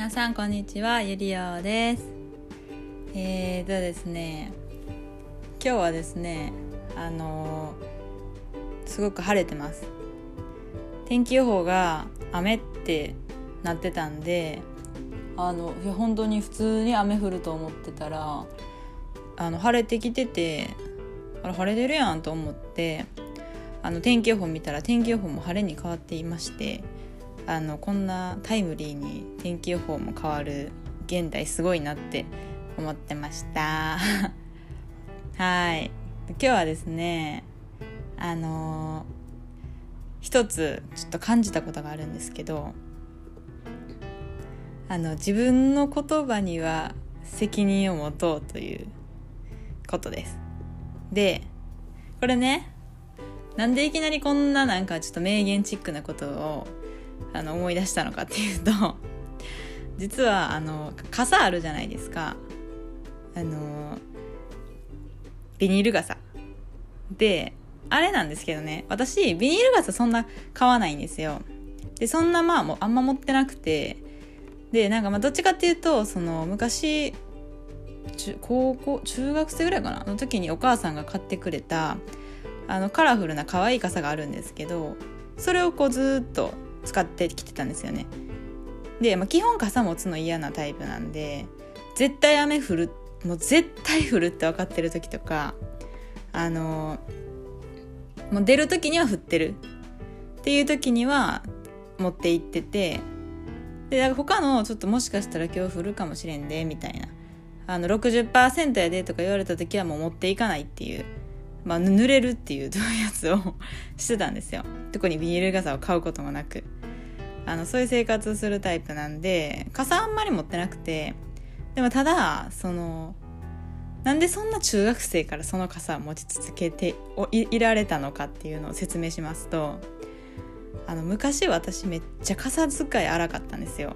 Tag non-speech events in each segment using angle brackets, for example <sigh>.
皆さんこんにちはゆりおです。えーとですね今日はですねあのーすごく晴れてます。天気予報が雨ってなってたんであの本当に普通に雨降ると思ってたらあの晴れてきててあれ晴れてるやんと思ってあの天気予報見たら天気予報も晴れに変わっていましてあのこんなタイムリーに天気予報も変わる現代すごいなって思ってました。<laughs> はい。今日はですねあの一つちょっと感じたことがあるんですけどあの自分の言葉には責任を持とうということです。でこれねなんでいきなりこんななんかちょっと名言チックなことをあの思い出したのかっていうと実はあの傘あるじゃないですか。あのビニール傘。であれなんですけどね。私ビニール傘そんな買わないんですよ。でそんなまあもうあんま持ってなくて。でなんかまあどっちかっていうとその昔中高校中学生ぐらいかな？の時にお母さんが買ってくれたあのカラフルな可愛い傘があるんですけどそれをこうずっと使ってきてたんですよね。で、まあ、基本傘持つの嫌なタイプなんで絶対雨降るもう絶対降るって分かってる時とかあのもう出る時には降ってる。っていう時には持って行っててでだから他のちょっともしかしたら今日降るかもしれんでみたいな。あの60%やでとか言われた時はもう持っていかないっていう。まあ、濡れるっていうやつを <laughs> してたんですよ。特にビニール傘を買うこともなく。あのそういう生活をするタイプなんで傘あんまり持ってなくてでもただそのなんでそんな中学生からその傘を持ち続けていいられたのかっていうのを説明しますとあの昔私めっちゃ傘使い荒かったんですよ。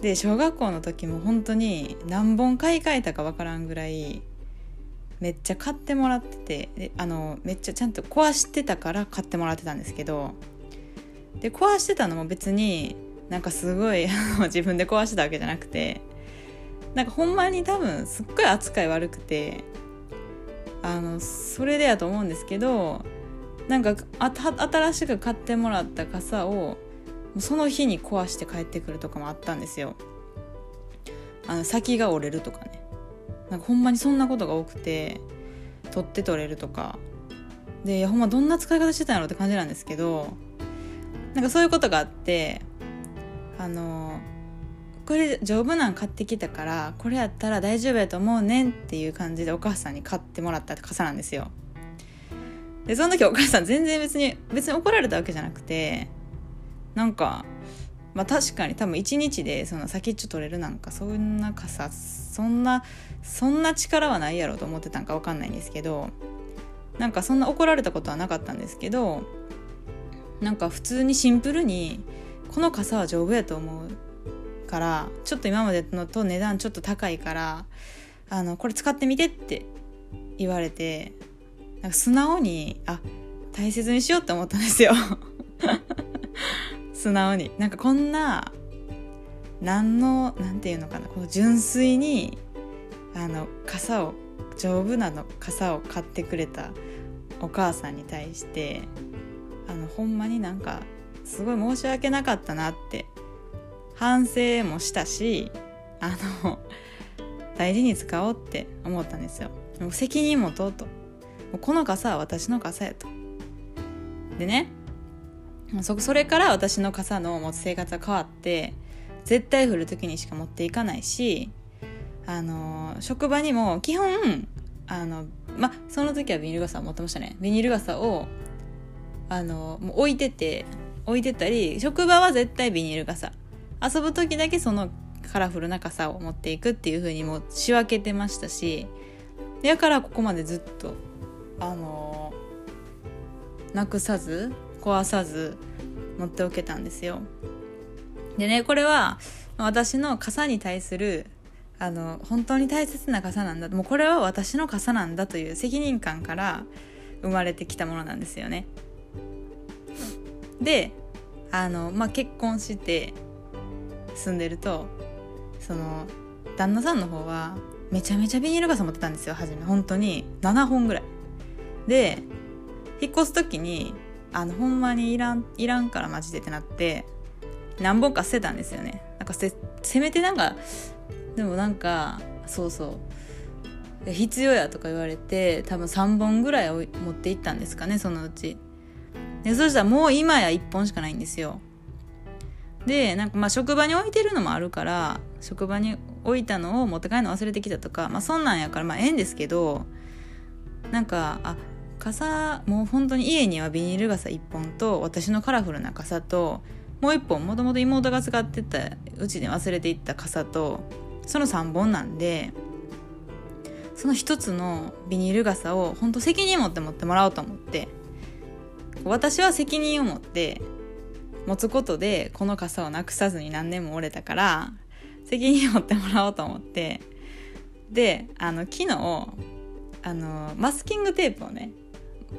で小学校の時も本当に何本買い替えたかわからんぐらいめっちゃ買ってもらっててあのめっちゃちゃんと壊してたから買ってもらってたんですけどで壊してたのも別になんかすごい自分で壊してたわけじゃなくてなんかほんまに多分すっごい扱い悪くてあのそれでやと思うんですけどなんか新しく買ってもらった傘をその日に壊して帰ってくるとかもあったんですよ。あの先が折れるとかね。なんかほんまにそんなことが多くて取って取れるとか。でほんまどんな使い方してたんやろって感じなんですけどなんかそういうことがあってあのこれ丈夫なん買ってきたからこれやったら大丈夫やと思うねんっていう感じでお母さんに買ってもらった傘なんですよ。でその時お母さん全然別に別に怒られたわけじゃなくてなんかまあ確かに多分一日でその先っちょ取れるなんかそんな傘そんなそんな力はないやろと思ってたんか分かんないんですけどなんかそんな怒られたことはなかったんですけどなんか普通にシンプルにこの傘は丈夫やと思うからちょっと今までのと値段ちょっと高いからあのこれ使ってみてって言われてなんか素直にあ大切にしようって思ったんですよ。素直に。なんかこんな何の何て言うのかな。この純粋にあの傘を丈夫なの傘を買ってくれたお母さんに対してあのほんまになんかすごい申し訳なかったなって反省もしたしあの大事に使おうって思ったんですよ。もう責任持とうと。もうこの傘は私の傘やと。でねそそれから私の傘の持つ生活は変わって絶対降る時にしか持っていかないしあの職場にも基本あのまその時はビニール傘を持ってましたね。ビニール傘をあのもう置いてて置いてたり職場は絶対ビニール傘。遊ぶ時だけそのカラフルな傘を持っていくっていう風にも仕分けてましたしだからここまでずっとあのなくさず壊さず持っておけたんですよ。でねこれは私の傘に対するあの本当に大切な傘なんだ。もうこれは私の傘なんだという責任感から生まれてきたものなんですよね。であの、まあ、結婚して住んでるとその旦那さんの方はめちゃめちゃビニール傘持ってたんですよ初め。本当に。7本ぐらい。で引っ越す時にあのほんまにいらんいらんからマジでってなって何本か捨てたんですよね。なんかせせめてなんかでもなんかそうそう。必要やとか言われて多分3本ぐらい持っていったんですかねそのうち。でそしたらもう今や1本しかないんですよ。でなんかまあ職場に置いてるのもあるから職場に置いたのを持って帰るの忘れてきたとかまあそんなんやからまあええんですけどなんかあ傘もう本当に家にはビニール傘1本と私のカラフルな傘ともう1本もともと妹が使ってたうちで忘れていった傘とその3本なんでその1つのビニール傘を本当責任持って持ってもらおうと思って私は責任を持って持つことでこの傘をなくさずに何年も折れたから責任を持ってもらおうと思ってであの昨日あのマスキングテープをね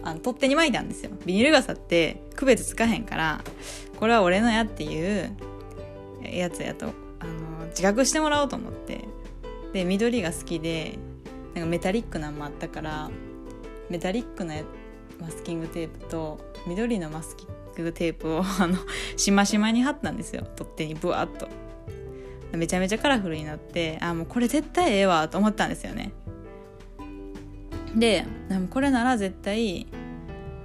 あの取っ手に巻いたんですよ。ビニール傘って区別つかへんからこれは俺のやっていうやつやとあの自覚してもらおうと思って。で緑が好きでなんかメタリックなんもあったからメタリックなマスキングテープと緑のマスキングテープをあのしましまに貼ったんですよ。取っ手にブワッと。めちゃめちゃカラフルになってあもうこれ絶対ええわと思ったんですよね。でこれなら絶対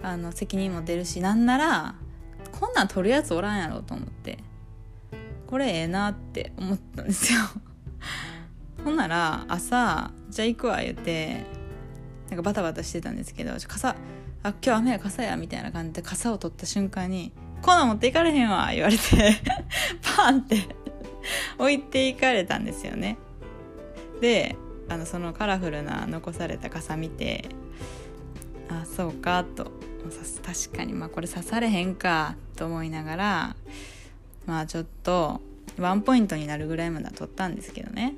あの責任も出るしなんならこんなん取るやつおらんやろと思ってこれええなって思ったんですよ。<laughs> ほんなら朝じゃあ行くわ言ってなんかバタバタしてたんですけど傘あ今日雨や傘やみたいな感じで傘を取った瞬間に「こんなん持っていかれへんわ」言われて <laughs> パンって置いていかれたんですよね。であのそのカラフルな残された傘見てあそうかと確かに。まあこれ刺されへんかと思いながらまあちょっとワンポイントになるぐらいまでは取ったんですけどね。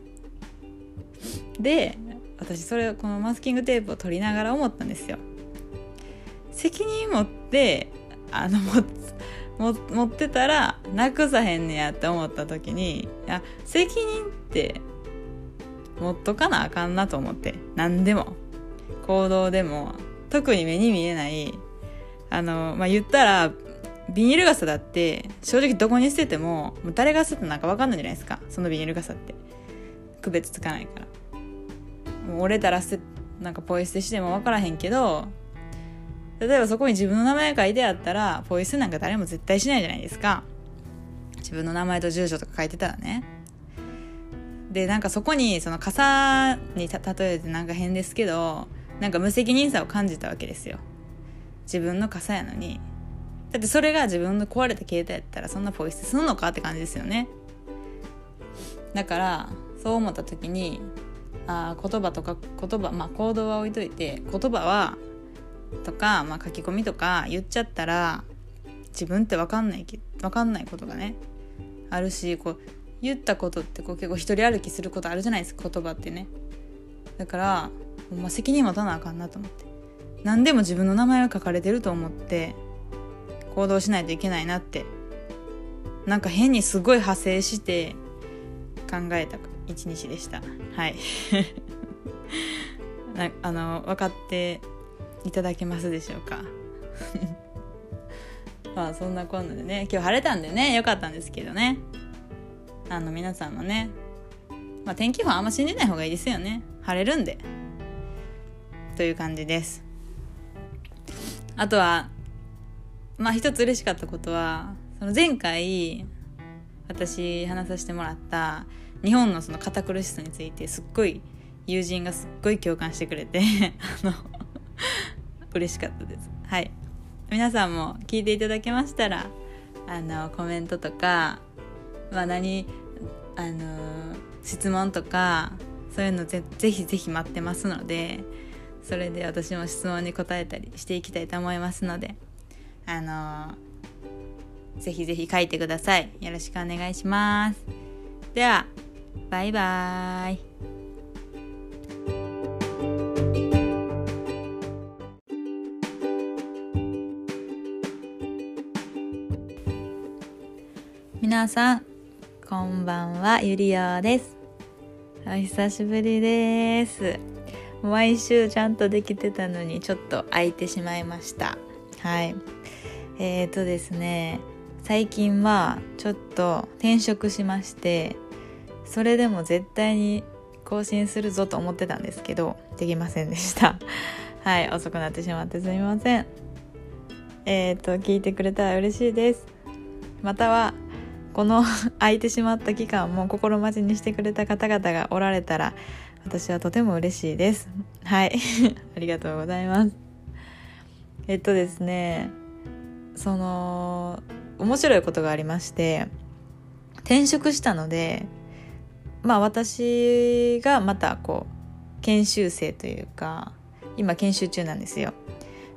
で私それこのマスキングテープを取りながら思ったんですよ。責任持ってあの持持ってたらなくさへんねやって思った時にいや責任って持っとかなあかんなと思って。何でも。行動でも。特に目に見えない。あのまあ言ったらビニール傘だって正直どこに捨ててももう誰が捨てたなんか分かんないじゃないですか。そのビニール傘って。区別つかないから。もう折れたら捨てなんかポイ捨てしても分からへんけど例えばそこに自分の名前書いてあったらポイ捨てなんか誰も絶対しないじゃないですか。自分の名前と住所とか書いてたらね。でなんかそこにその傘に例えてなんか変ですけどなんか無責任さを感じたわけですよ。自分の傘やのに。だってそれが自分の壊れた携帯やったらそんなポイ捨てすんのかって感じですよね。だからそう思った時にあ言葉とか言葉まあ行動は置いといて言葉はとか、まあ、書き込みとか言っちゃったら自分って分かんない分かんないことがねあるしこう言ったことってこう結構一人歩きすることあるじゃないですか言葉ってね。だからほんま責任持たなあかんなと思って。何でも自分の名前が書かれてると思って行動しないといけないなって。なんか変にすごい派生して考えた一日でした。はい。<laughs> あの分かっていただけますでしょうか。<laughs> まあそんなこんなでね。今日晴れたんでね。よかったんですけどね。あの皆さんもね、まあ、天気予報あんま信じない方がいいですよね。晴れるんで。という感じです。あとはまあ一つ嬉しかったことはその前回私話させてもらった日本のその堅苦しさについてすっごい友人がすっごい共感してくれて <laughs> あの嬉しかったです。はい。皆さんも聞いていただけましたらあのコメントとかまあ何あの質問とかそういうのぜぜひぜひ待ってますのでそれで私も質問に答えたりしていきたいと思いますのであのぜひぜひ書いてください。よろしくお願いします。ではバイバーイ。皆さんこんばんはゆりおです。お久しぶりです。毎週ちゃんとできてたのにちょっと空いてしまいました。はい。えーとですね最近はちょっと転職しましてそれでも絶対に更新するぞと思ってたんですけどできませんでした。<laughs> はい遅くなってしまってすみません。えっ、ー、と聞いてくれたら嬉しいです。またはこの <laughs> 空いてしまった期間も心待ちにしてくれた方々がおられたら私はとても嬉しいです。はい。<laughs> ありがとうございます。えっとですねその面白いことがありまして転職したのでまあ私がまたこう研修生というか今研修中なんですよ。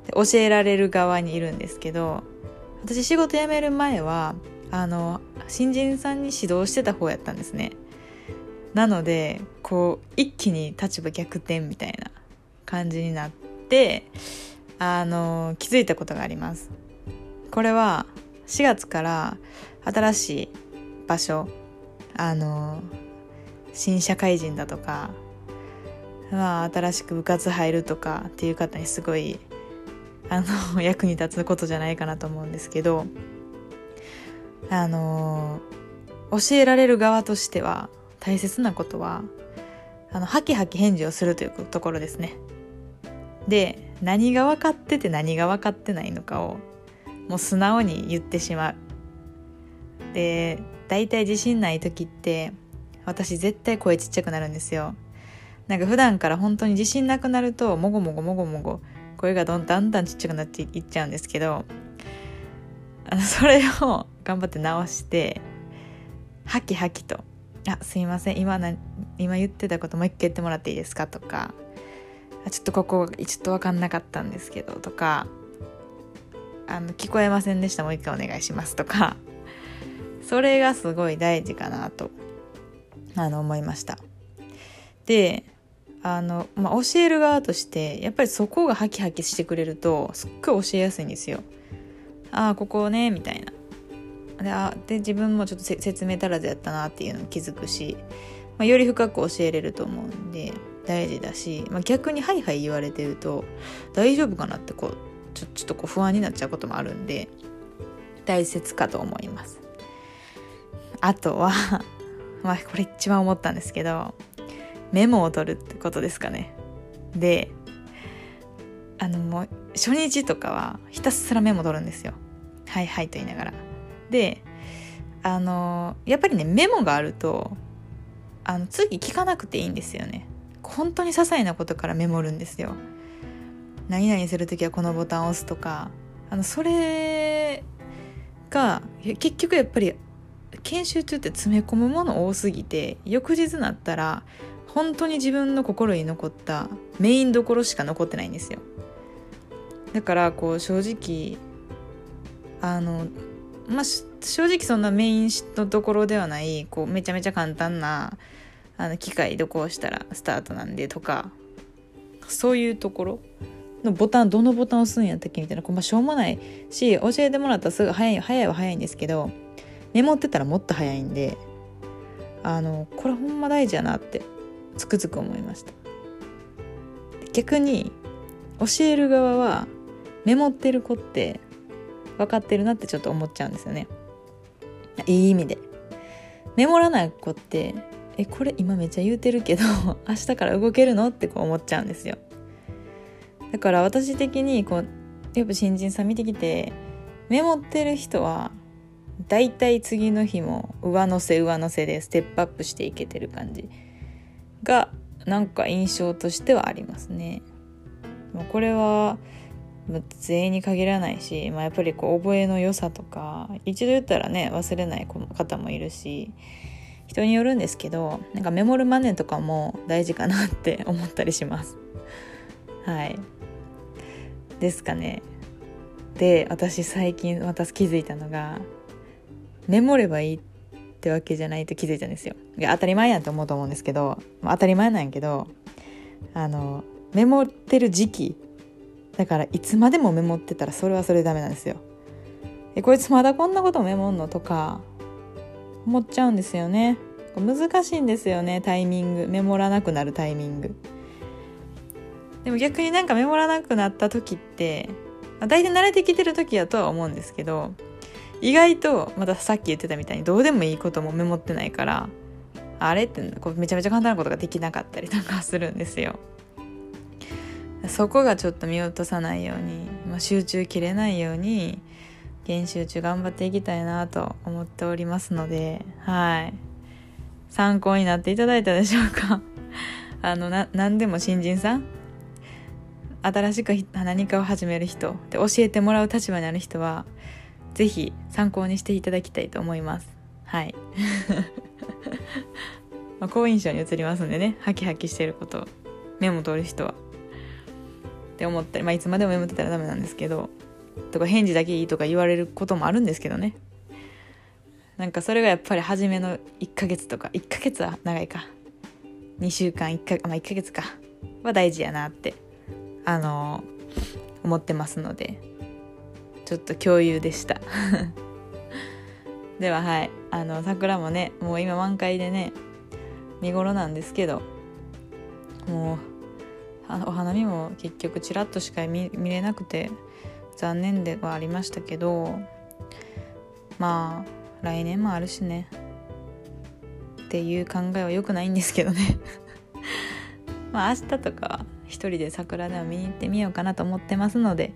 で教えられる側にいるんですけど私仕事辞める前はあの新人さんに指導してた方やったんですね。なのでこう一気に立場逆転みたいな感じになってあの気づいたことがあります。これは4月から新しい場所あの新社会人だとか、まあ、新しく部活入るとかっていう方にすごいあの <laughs> 役に立つことじゃないかなと思うんですけどあの教えられる側としては大切なことはあのハキハキ返事をするというところですね。で何が分かってて何が分かってないのかをもう素直に言ってしまう。で大体自信ない時って私絶対声ちっちゃくなるんですよ。なんか普段から本当に自信なくなるともごもごもごもご声がどんだんだんちっちゃくなっていっちゃうんですけどあのそれを頑張って直してハキハキと「あすいません今な今言ってたこともう一回言ってもらっていいですか?」とか「ちょっとここちょっと分かんなかったんですけど」とか「あの聞こえませんでしたもう一回お願いします」とかそれがすごい大事かなとあの思いました。であの、まあ、教える側としてやっぱりそこがハキハキしてくれるとすっごい教えやすいんですよ。ああここねみたいな。であで自分もちょっと説明足らずやったなっていうのに気づくし、まあ、より深く教えれると思うんで大事だし、まあ、逆にハイハイ言われてると大丈夫かなってこうちょちょっとこう不安になっちゃうこともあるんで大切かと思います。あとは <laughs> まあこれ一番思ったんですけどメモを取るってことですかね。であのもう初日とかはひたすらメモ取るんですよ。はいはいと言いながら。であのやっぱりねメモがあるとあの次聞かなくていいんですよね。本当に些細なことからメモるんですよ。何々する時はこのボタンを押すとかあのそれが結局やっぱり研修中って詰め込むもの多すぎて翌日になったら本当に自分の心に残ったメインどころしか残ってないんですよだからこう正直あのまあ正直そんなメインのところではないこうめちゃめちゃ簡単なあの機械どこをしたらスタートなんでとかそういうところのボタンどのボタンを押すんやったっけみたいなこう、まあ、しょうもないし教えてもらったらすぐ早い早いは早いんですけどメモってたらもっと早いんであのこれほんま大事やなってつくづく思いました。逆に教える側はメモってる子って分かってるなってちょっと思っちゃうんですよね。いい意味で。メモらない子ってえこれ今めっちゃ言うてるけど <laughs> 明日から動けるのってこう思っちゃうんですよ。だから私的にこうやっぱ新人さん見てきてメモってる人はだいたい次の日も上乗せ上乗せでステップアップしていけてる感じ。がなんか印象としてはありますね。これは全員に限らないし、まあ、やっぱりこう覚えの良さとか一度言ったらね忘れない方もいるし人によるんですけどなんかメモるマネとかも大事かなって <laughs> 思ったりします。はいですかね。で私最近私気づいたのがメモればいいってわけじゃないと気づいたんですよ。いや当たり前やんって思うと思うんですけど、まあ、当たり前なんやけどあのメモってる時期だからいつまでもメモってたらそれはそれダメなんですよ。えこいつまだこんなことメモんのとか思っちゃうんですよね。難しいんですよねタイミング。メモらなくなるタイミング。でも逆になんかメモらなくなった時って大体慣れてきてる時やとは思うんですけど意外とまたさっき言ってたみたいにどうでもいいこともメモってないからあれってこうめちゃめちゃ簡単なことができなかったりとかするんですよ。そこがちょっと見落とさないように、まあ、集中切れないように研修中頑張っていきたいなと思っておりますのではい。参考になっていただいたでしょうか？<laughs> あのな何でも新人さん？新しく何かを始める人で教えてもらう立場にある人は是非参考にしていただきたいと思います。はい。<laughs> まあ好印象に映りますんでね。ハキハキしてることメモ取る人は。って思ったり、まあ、いつまでもメモってたらダメなんですけどとか返事だけいいとか言われることもあるんですけどね。なんかそれがやっぱり初めの1ヶ月とか1ヶ月は長いか。2週間1か,、まあ、1ヶ月か。は大事やなってあのー、思ってますので。ちょっと共有でした。<laughs> でははい。あの桜もねもう今満開でね見頃なんですけどもうあのお花見も結局ちらっとしか見れなくて残念ではありましたけどまあ来年もあるしね。っていう考えは良くないんですけどね。<laughs> まあ明日とか一人で桜でも見に行ってみようかなと思ってますので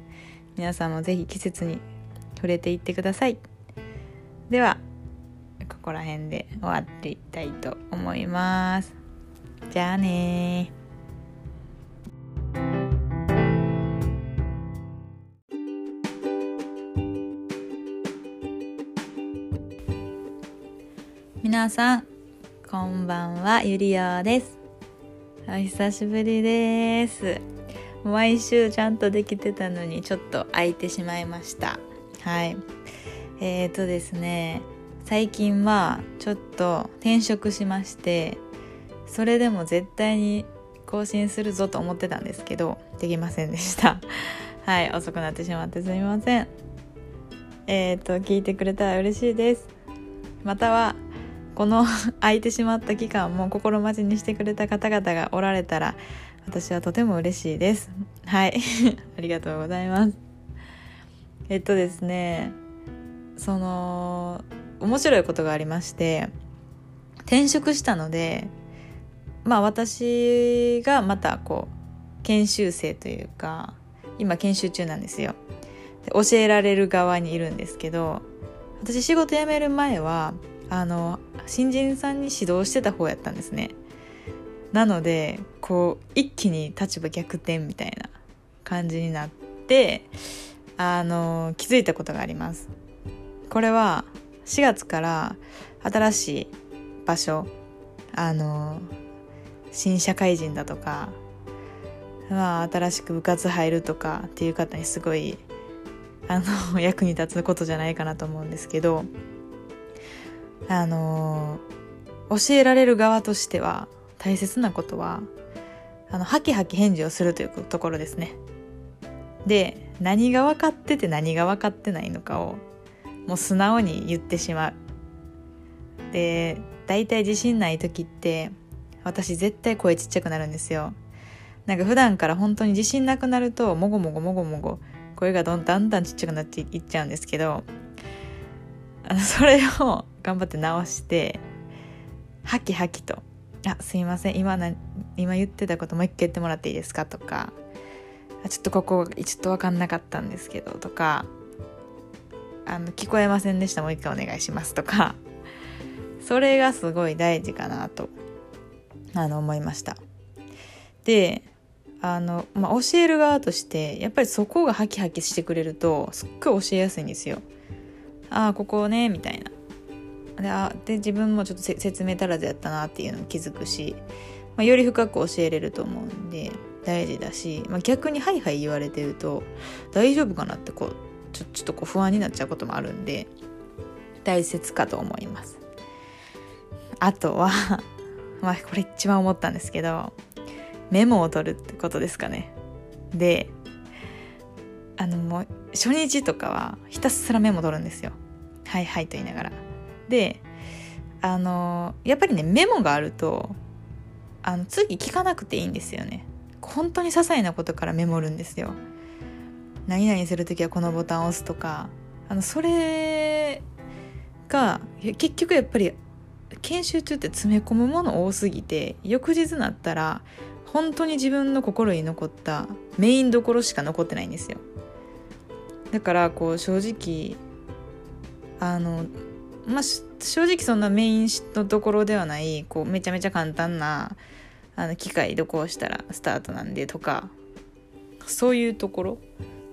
皆さんも是非季節に触れていってください。ではここら辺で終わっていきたいと思います。じゃあね皆さんこんばんはゆりよです。お久しぶりです。毎週ちゃんとできてたのにちょっと空いてしまいました。はい。えーとですね最近はちょっと転職しましてそれでも絶対に更新するぞと思ってたんですけどできませんでした。<laughs> はい遅くなってしまってすみません。えっ、ー、と聞いてくれたら嬉しいです。またはこの <laughs> 空いてしまった期間も心待ちにしてくれた方々がおられたら私はとても嬉しいです。はい。<laughs> ありがとうございます。えっとですねその面白いことがありまして転職したのでまあ私がまたこう研修生というか今研修中なんですよ。教えられる側にいるんですけど私仕事辞める前はあの新人さんに指導してた方やったんですね。なのでこう一気に立場逆転みたいな感じになってあの気づいたことがあります。これは4月から新しい場所あの新社会人だとか、まあ、新しく部活入るとかっていう方にすごいあの <laughs> 役に立つことじゃないかなと思うんですけどあの教えられる側としては大切なことはあのハキハキ返事をするというところですね。で何が分かってて何が分かってないのかをもう素直に言ってしまう。で大体自信ない時って私絶対声ちっちゃくなるんですよ。なんか普段から本当に自信なくなるともごもごもごもご声がどんだんだんちっちゃくなっていっちゃうんですけどあのそれを頑張って直してハキハキと「あすいません今な今言ってたこともう一回言ってもらっていいですか?」とか「ちょっとここちょっと分かんなかったんですけど」とか「あの聞こえませんでしたもう一回お願いします」とかそれがすごい大事かなとあの思いました。であの、まあ、教える側としてやっぱりそこがハキハキしてくれるとすっごい教えやすいんですよ。ああここねみたいなであで自分もちょっと説明足らずやったなっていうのも気づくし、まあ、より深く教えれると思うんで大事だし、まあ、逆にはいはい言われてると大丈夫かなってこうちょちょっとこう不安になっちゃうこともあるんで大切かと思います。あとは <laughs> まあこれ一番思ったんですけどメモを取るってことですかね。であのもう初日とかはひたすらメモ取るんですよ。はいはいと言いながら。であのやっぱりねメモがあるとあの次聞かなくていいんですよね。本当に些細なことからメモるんですよ。何々する時はこのボタンを押すとかあのそれが結局やっぱり研修中って詰め込むもの多すぎて翌日になったら本当に自分の心に残ったメインどころしか残ってないんですよ。だからこう正直あのまあ正直そんなメインのところではないこうめちゃめちゃ簡単なあの機械どこをしたらスタートなんでとかそういうところ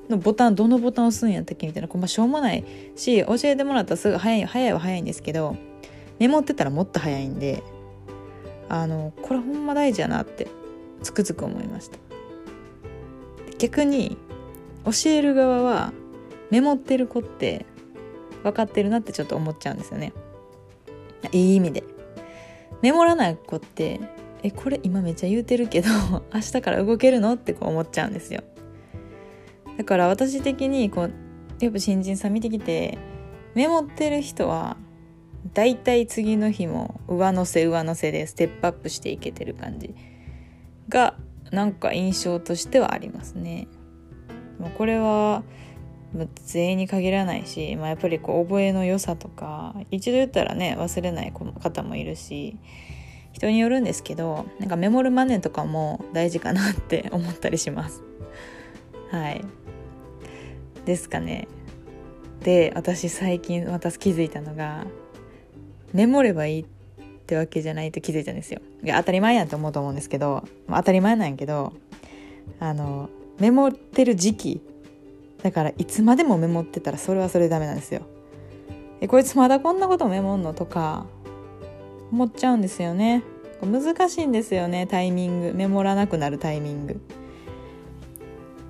のボタンどのボタンを押すんやったっけみたいなこう、まあ、しょうもないし教えてもらったらすぐ早い早いは早いんですけどメモってたらもっと早いんであのこれほんま大事やなってつくづく思いました。逆に教える側はメモってる子って分かってるなってちょっと思っちゃうんですよね。いい意味で。メモらない子ってえこれ今めっちゃ言うてるけど <laughs> 明日から動けるのってこう思っちゃうんですよ。だから私的にこうやっぱ新人さん見てきてメモってる人はだいたい次の日も上乗せ上乗せでステップアップしていけてる感じ。がなんか印象としてはありますね。これは全員に限らないし、まあ、やっぱりこう覚えの良さとか一度言ったらね忘れない方もいるし人によるんですけどなんかメモるマネとかも大事かなって <laughs> 思ったりします。はいですかね。で私最近また気づいたのがメモればいいってわけじゃないと気づいたんですよ。いや当たり前やんと思うと思うんですけど当たり前なんやけどあのメモってる時期だからいつまでもメモってたらそれはそれダメなんですよ。えこいつまだこんなことメモんのとか思っちゃうんですよね。難しいんですよねタイミングメモらなくなるタイミング。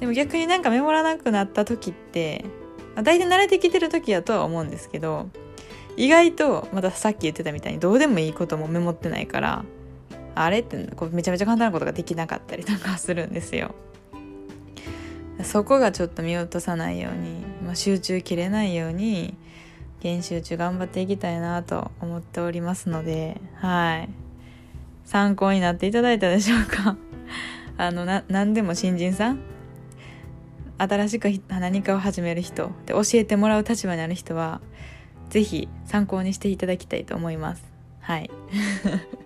でも逆になんかメモらなくなった時って大体慣れてきてる時やとは思うんですけど意外とまたさっき言ってたみたいにどうでもいいこともメモってないからあれってこうめちゃめちゃ簡単なことができなかったりとかするんですよ。そこがちょっと見落とさないように、まあ、集中切れないように研修中頑張っていきたいなと思っておりますのではい。参考になっていただいたでしょうか。<laughs> あのな何でも新人さん？新しく何かを始める人で教えてもらう立場にある人は是非参考にしていただきたいと思います。はい。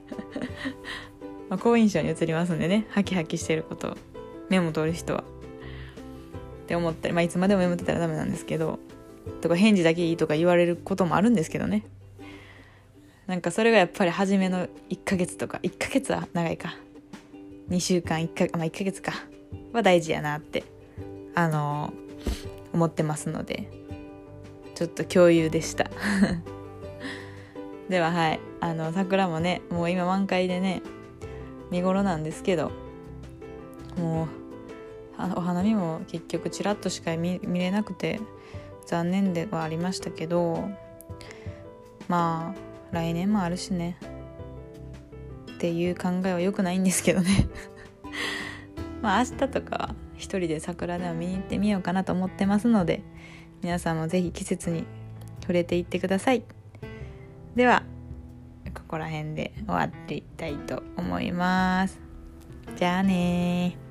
<laughs> まあ好印象に移りますんでね。ハキハキしてることメモ取る人は。って思ったりまあいつまでもメモってたらダメなんですけどとか返事だけいいとか言われることもあるんですけどね。なんかそれがやっぱり初めの1ヶ月とか1ヶ月は長いか。2週間1かまあ1ヶ月か。は大事やなってあの思ってますので。ちょっと共有でした。<laughs> でははい。あの桜もねもう今満開でね見頃なんですけどもうお花見も結局ちらっとしか見れなくて残念ではありましたけどまあ来年もあるしね。っていう考えは良くないんですけどね。<laughs> まあ明日とかは一人で桜でも見に行ってみようかなと思ってますので皆さんも是非季節に触れていってください。ではここら辺で終わっていきたいと思います。じゃあね